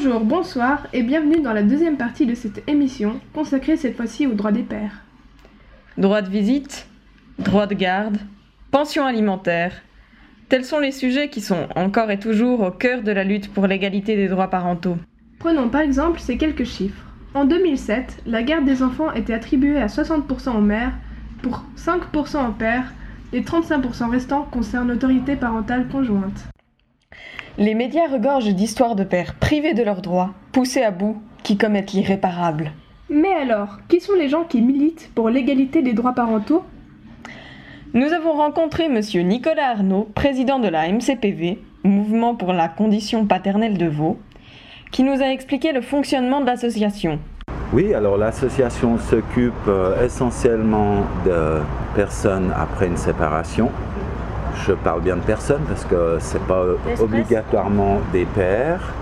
Bonjour, bonsoir et bienvenue dans la deuxième partie de cette émission consacrée cette fois-ci aux droits des pères. Droit de visite, droit de garde, pension alimentaire. Tels sont les sujets qui sont encore et toujours au cœur de la lutte pour l'égalité des droits parentaux. Prenons par exemple ces quelques chiffres. En 2007, la garde des enfants était attribuée à 60% aux mères, pour 5% aux pères, les 35% restants concernent l'autorité parentale conjointe. Les médias regorgent d'histoires de pères privés de leurs droits, poussés à bout, qui commettent l'irréparable. Mais alors, qui sont les gens qui militent pour l'égalité des droits parentaux? Nous avons rencontré M. Nicolas Arnaud, président de la MCPV, Mouvement pour la condition paternelle de Vaud, qui nous a expliqué le fonctionnement de l'association. Oui, alors l'association s'occupe euh, essentiellement de personnes après une séparation. Je parle bien de personnes parce que c'est pas obligatoirement des pères.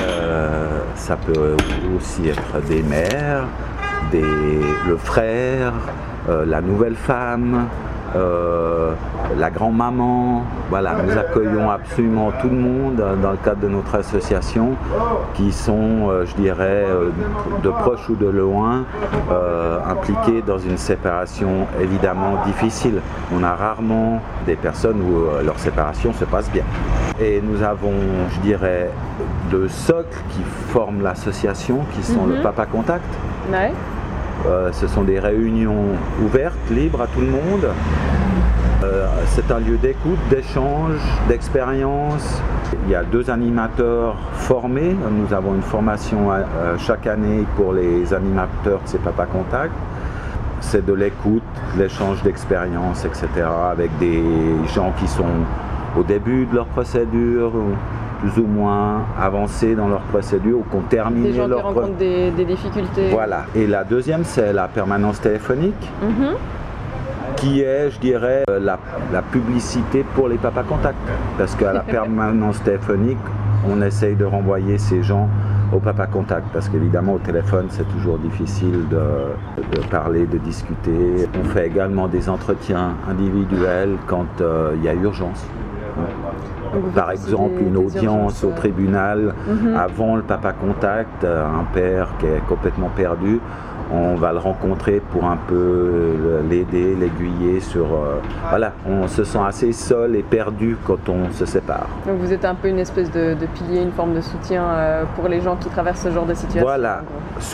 Euh, ça peut aussi être des mères, des, le frère, euh, la nouvelle femme, euh, la grand-maman. Voilà, nous accueillons absolument tout le monde dans le cadre de notre association qui sont, euh, je dirais, euh, de proche ou de loin, impliqués dans une séparation évidemment difficile. On a rarement des personnes où leur séparation se passe bien. Et nous avons, je dirais, deux socles qui forment l'association, qui sont le Mhm. Papa Contact. Ouais. Euh, ce sont des réunions ouvertes, libres à tout le monde. Euh, c'est un lieu d'écoute, d'échange, d'expérience. Il y a deux animateurs formés. Nous avons une formation euh, chaque année pour les animateurs de ces Papa Contact. C'est de l'écoute, l'échange d'expérience, etc. avec des gens qui sont au début de leur procédure, plus ou moins avancés dans leur procédure, ou qui ont terminé Des gens leur rencontrent des, des difficultés. voilà. Et la deuxième, c'est la permanence téléphonique, Mhm. qui est, je dirais, euh, la, la publicité pour les papas contacts. Parce qu'à la permanence téléphonique, on essaye de renvoyer ces gens au papa contact. Parce qu'évidemment, au téléphone, c'est toujours difficile de, de parler, de discuter. On fait également des entretiens individuels quand euh, il y a urgence. Donc, Par exemple, des- une des audience au tribunal Mhm. avant le papa contact, euh, un père qui est complètement perdu, on va le rencontrer pour un peu euh, l'aider, l'aiguiller sur... euh, voilà, on se sent assez seul et perdu quand on se sépare. Donc vous êtes un peu une espèce de, de pilier, une forme de soutien euh, pour les gens qui traversent ce genre de situation. Voilà,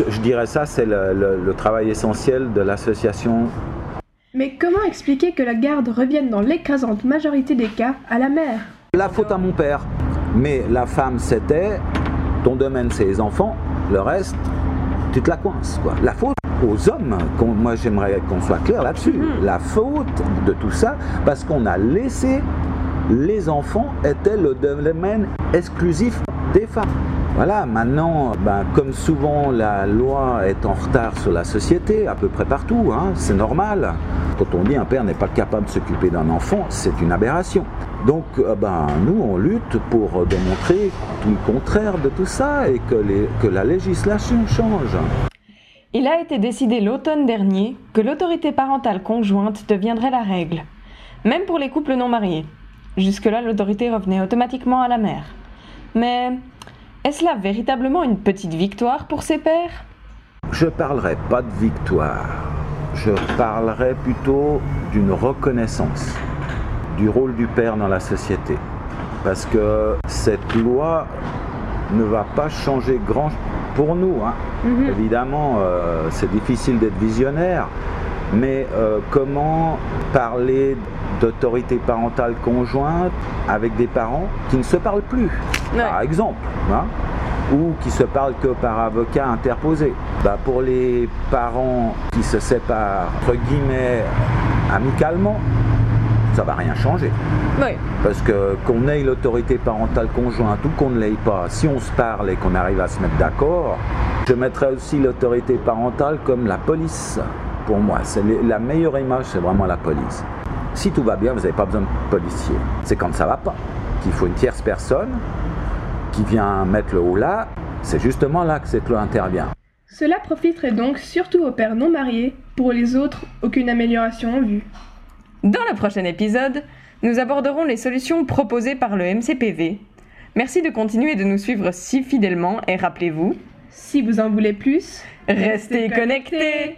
je dirais ça, c'est le, le- le travail essentiel de l'association. Mais comment expliquer que la garde revienne dans l'écrasante majorité des cas à la mère La faute à mon père, mais la femme c'était, ton domaine c'est les enfants, le reste, tu te la coinces. Quoi. La faute aux hommes, moi j'aimerais qu'on soit clair là-dessus, Mhm. la faute de tout ça, parce qu'on a laissé les enfants étaient le domaine exclusif des femmes. Voilà, maintenant, ben, comme souvent la loi est en retard sur la société, à peu près partout, hein, c'est normal. Quand on dit un père n'est pas capable de s'occuper d'un enfant, c'est une aberration. Donc, euh, ben, nous, on lutte pour démontrer tout le contraire de tout ça et que, les- que la législation change. Il a été décidé l'automne dernier que l'autorité parentale conjointe deviendrait la règle, même pour les couples non mariés. Jusque-là, l'autorité revenait automatiquement à la mère. Mais est-ce là véritablement une petite victoire pour ces pères? Je parlerai pas de victoire, je parlerai plutôt d'une reconnaissance du rôle du père dans la société. Parce que cette loi ne va pas changer grand pour nous. hein. Mhm. Évidemment, euh, c'est difficile d'être visionnaire, mais euh, comment parler d'autorité parentale conjointe avec des parents qui ne se parlent plus, par exemple, hein, ou qui se parlent que par avocat interposé Bah, Pour les parents qui se séparent, entre guillemets, amicalement, ça va rien changer. Oui. Parce que qu'on ait l'autorité parentale conjointe ou qu'on ne l'ait pas, si on se parle et qu'on arrive à se mettre d'accord, je mettrais aussi l'autorité parentale comme la police. Pour moi, c'est la meilleure image, c'est vraiment la police. Si tout va bien, vous n'avez pas besoin de policier. C'est quand ça va pas qu'il faut une tierce personne qui vient mettre le haut là. C'est justement là que cette loi intervient. Cela profiterait donc surtout aux pères non mariés, pour les autres, aucune amélioration en vue. Dans le prochain épisode, nous aborderons les solutions proposées par le MCPV, Merci de continuer de nous suivre si fidèlement et rappelez-vous, Si vous en voulez plus, restez connectés